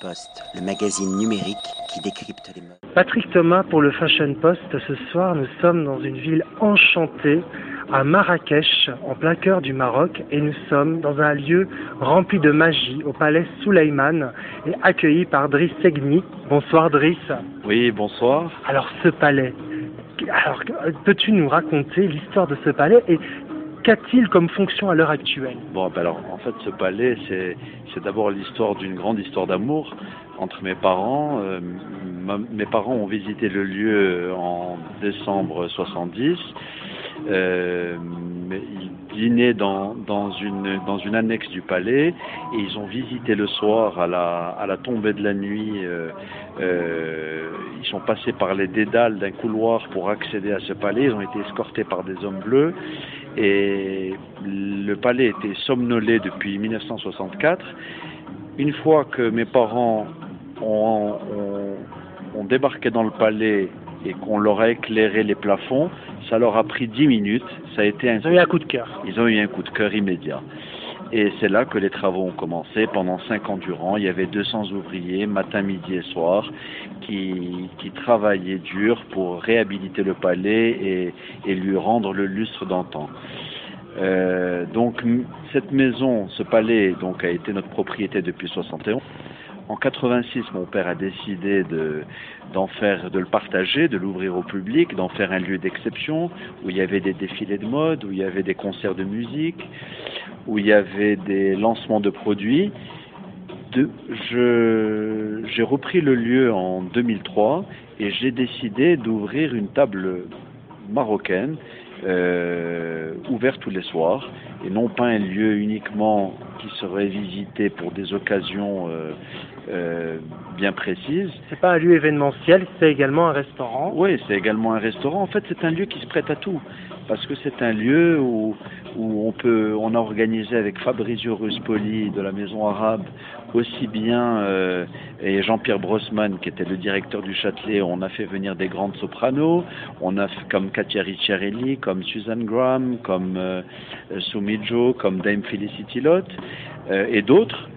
Post, le magazine numérique qui décrypte les modes. Patrick Thomas pour le Fashion Post. Ce soir, nous sommes dans une ville enchantée à Marrakech, en plein cœur du Maroc, et nous sommes dans un lieu rempli de magie, au palais Souleyman, et accueillis par Driss Segni. Bonsoir Driss. Oui, bonsoir. Alors ce palais, alors peux-tu nous raconter l'histoire de ce palais et qu'a-t-il comme fonction à l'heure actuelle? Bon, ben alors, en fait, ce palais, c'est, d'abord l'histoire d'une grande histoire d'amour entre mes parents. Euh, mes parents ont visité le lieu en décembre 70. Euh, ils dînaient dans, une, annexe du palais et ils ont visité le soir à la, tombée de la nuit. euh, euh, ils sont passés par les dédales d'un couloir pour accéder à ce palais. Ils ont été escortés par des hommes bleus et le palais était somnolé depuis 1964. Une fois que mes parents ont débarqué dans le palais et qu'on leur a éclairé les plafonds, ça leur a pris 10 minutes. Ça a été un Ils ont eu un coup de cœur. ils ont eu un coup de cœur immédiat. Et c'est là que les travaux ont commencé. Pendant cinq ans durant, il y avait 200 ouvriers, matin, midi et soir, qui, qui travaillaient dur pour réhabiliter le palais et, et lui rendre le lustre d'antan. Euh, donc cette maison, ce palais, donc a été notre propriété depuis 71. En 86, mon père a décidé de d'en faire, de le partager, de l'ouvrir au public, d'en faire un lieu d'exception où il y avait des défilés de mode, où il y avait des concerts de musique, où il y avait des lancements de produits. J'ai repris le lieu en 2003 et j'ai décidé d'ouvrir une table marocaine euh, ouverte tous les soirs et non pas un lieu uniquement qui serait visité pour des occasions euh, euh, bien précises. C'est pas un lieu événementiel, c'est également un restaurant. Oui, c'est également un restaurant. En fait, c'est un lieu qui se prête à tout. Parce que c'est un lieu où, où on peut, on a organisé avec Fabrizio Ruspoli de la Maison Arabe, aussi bien, euh, et Jean-Pierre Brossman, qui était le directeur du Châtelet, on a fait venir des grandes sopranos, on a fait comme Katia Ricciarelli, comme Susan Graham, comme euh, Sumijo, comme Dame Felicity Lott, euh, et d'autres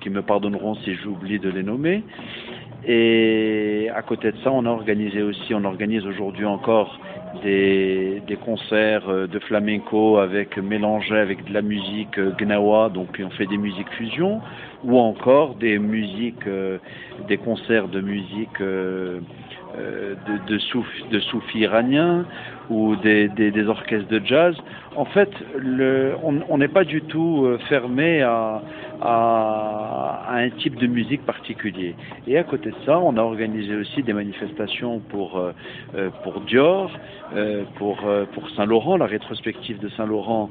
qui me pardonneront si j'oublie de les nommer. Et à côté de ça, on a organisé aussi, on organise aujourd'hui encore des, des concerts euh, de flamenco avec mélangés avec de la musique euh, gnawa, donc on fait des musiques fusion, ou encore des musiques, euh, des concerts de musique de, de, souf- de soufis iraniens ou des, des, orchestres de jazz. En fait, on n'est pas du tout euh, fermé à, à un type de musique particulier. Et à côté de ça, on a organisé aussi des manifestations pour, euh, euh, pour Dior, euh, pour, euh, pour Saint-Laurent, la rétrospective de Saint-Laurent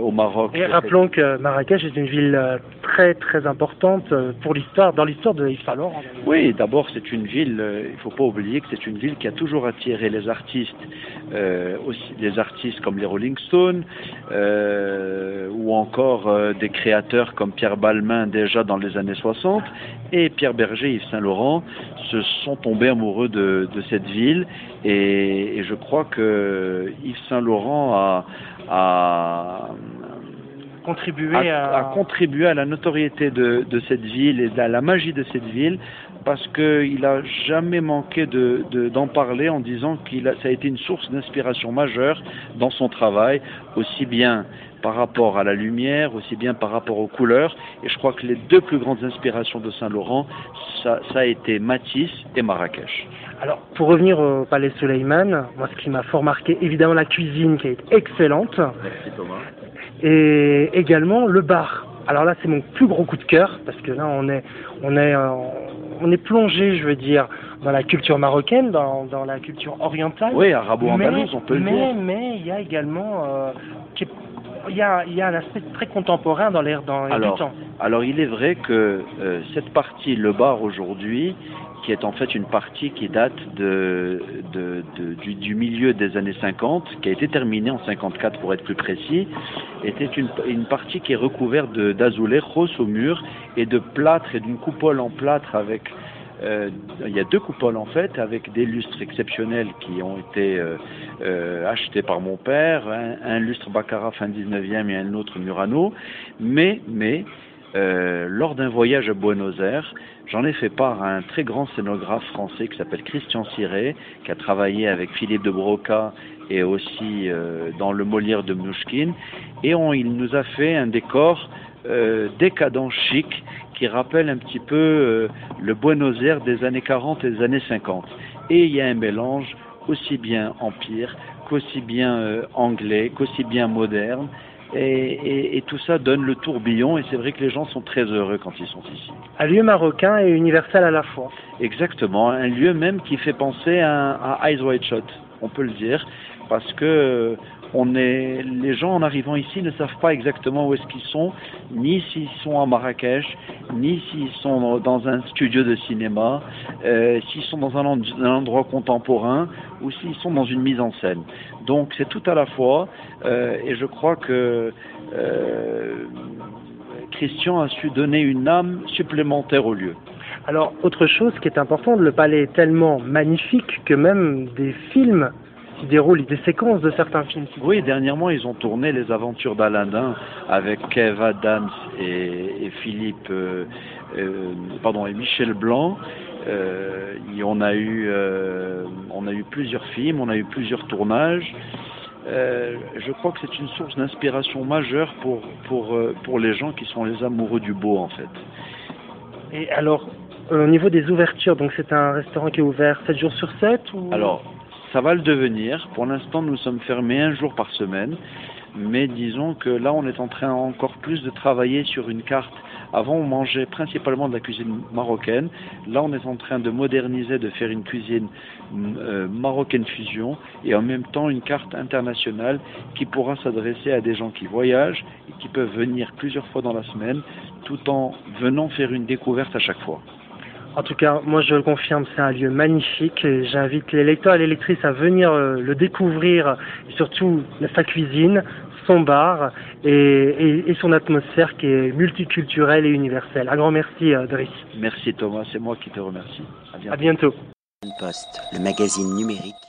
au Maroc. Et rappelons que Marrakech est une ville très très importante pour l'histoire, dans l'histoire de Yves Saint Laurent. Oui, d'abord c'est une ville, il ne faut pas oublier que c'est une ville qui a toujours attiré les artistes, aussi des artistes comme les Rolling Stones, ou encore des créateurs comme Pierre Balmain déjà dans les années 60, et Pierre Berger et Yves Saint Laurent se sont tombés amoureux de, cette ville, et, je crois que Yves Saint Laurent a, a Contribuer a, à... à la notoriété de, de cette ville et à la magie de cette ville parce qu'il a jamais manqué de- de- d'en parler en disant a, ça a été une source d'inspiration majeure dans son travail, aussi bien par rapport à la lumière, aussi bien par rapport aux couleurs. Et je crois que les deux plus grandes inspirations de Saint-Laurent, ça, ça a été Matisse et Marrakech. Alors, pour revenir au Palais Soleiman, moi, ce qui m'a fort marqué, évidemment, la cuisine qui est excellente, Merci Thomas. Et également le bar. Alors là, c'est mon plus gros coup de cœur, parce que là, on est, on est, euh, on est plongé, je veux dire, dans la culture marocaine, dans, dans la culture orientale. Oui, arabo-andalouse, on peut le dire. mais il y a également, euh, il y a, il y a un aspect très contemporain dans l'air dans l'air du Alors, temps. Alors il est vrai que euh, cette partie, le bar aujourd'hui, qui est en fait une partie qui date de, de- du, milieu des années 50, qui a été terminée en 54 pour être plus précis, était une, partie qui est recouverte d'azulejos au mur et de plâtre et d'une coupole en plâtre avec euh, il y a deux coupoles en fait, avec des lustres exceptionnels qui ont été euh, euh, achetés par mon père, un, un lustre Baccarat fin 19e et un autre Murano, mais, mais euh, lors d'un voyage à Buenos Aires, j'en ai fait part à un très grand scénographe français qui s'appelle Christian Siré, qui a travaillé avec Philippe de Broca et aussi euh, dans le Molière de Mouchkine. Et il nous a fait un décor euh, décadent chic qui rappelle un petit peu le Buenos Aires des années 40 et des années 50. Et il y a un mélange aussi bien empire qu'aussi bien anglais, qu'aussi bien moderne. Et, et, et, tout ça donne le tourbillon et c'est vrai que les gens sont très heureux quand ils sont ici. Un lieu marocain et universel à la fois. Exactement, un lieu même qui fait penser à, à Eyes Wide Shut, on peut le dire, parce que on est, les gens en arrivant ici ne savent pas exactement où est-ce qu'ils sont, ni s'ils sont à Marrakech, ni s'ils sont dans un studio de cinéma, euh, s'ils sont dans un, endroit contemporain ou s'ils sont dans une mise en scène. Donc c'est tout à la fois, euh, et je crois que euh, Christian a su donner une âme supplémentaire au lieu. Alors, autre chose qui est importante, le palais est tellement magnifique que même des films qui déroulent des séquences de certains films. Oui, dernièrement, ils ont tourné Les Aventures d'Aladin avec Kev Adams et, et Philippe, euh, euh, pardon, et Michel Blanc. Euh, on a eu, on a eu plusieurs films, on a eu plusieurs tournages. Euh, je crois que c'est une source d'inspiration majeure pour, pour, pour les gens qui sont les amoureux du beau, en fait. Et alors, au niveau des ouvertures, donc c'est un restaurant qui est ouvert 7 jours sur 7 ou... Alors, ça va le devenir. Pour l'instant, nous sommes fermés un jour par semaine. Mais disons que là, on est en train encore plus de travailler sur une carte. Avant, on mangeait principalement de la cuisine marocaine. Là, on est en train de moderniser, de faire une cuisine euh, marocaine fusion et en même temps une carte internationale qui pourra s'adresser à des gens qui voyagent et qui peuvent venir plusieurs fois dans la semaine tout en venant faire une découverte à chaque fois. En tout cas, moi je le confirme, c'est un lieu magnifique et j'invite les lecteurs et les lectrices à venir euh, le découvrir, surtout sa cuisine, son bar et, et, et, son atmosphère qui est multiculturelle et universelle. Un grand merci, euh, Driss. Merci Thomas, c'est moi qui te remercie. À bientôt. Le magazine numérique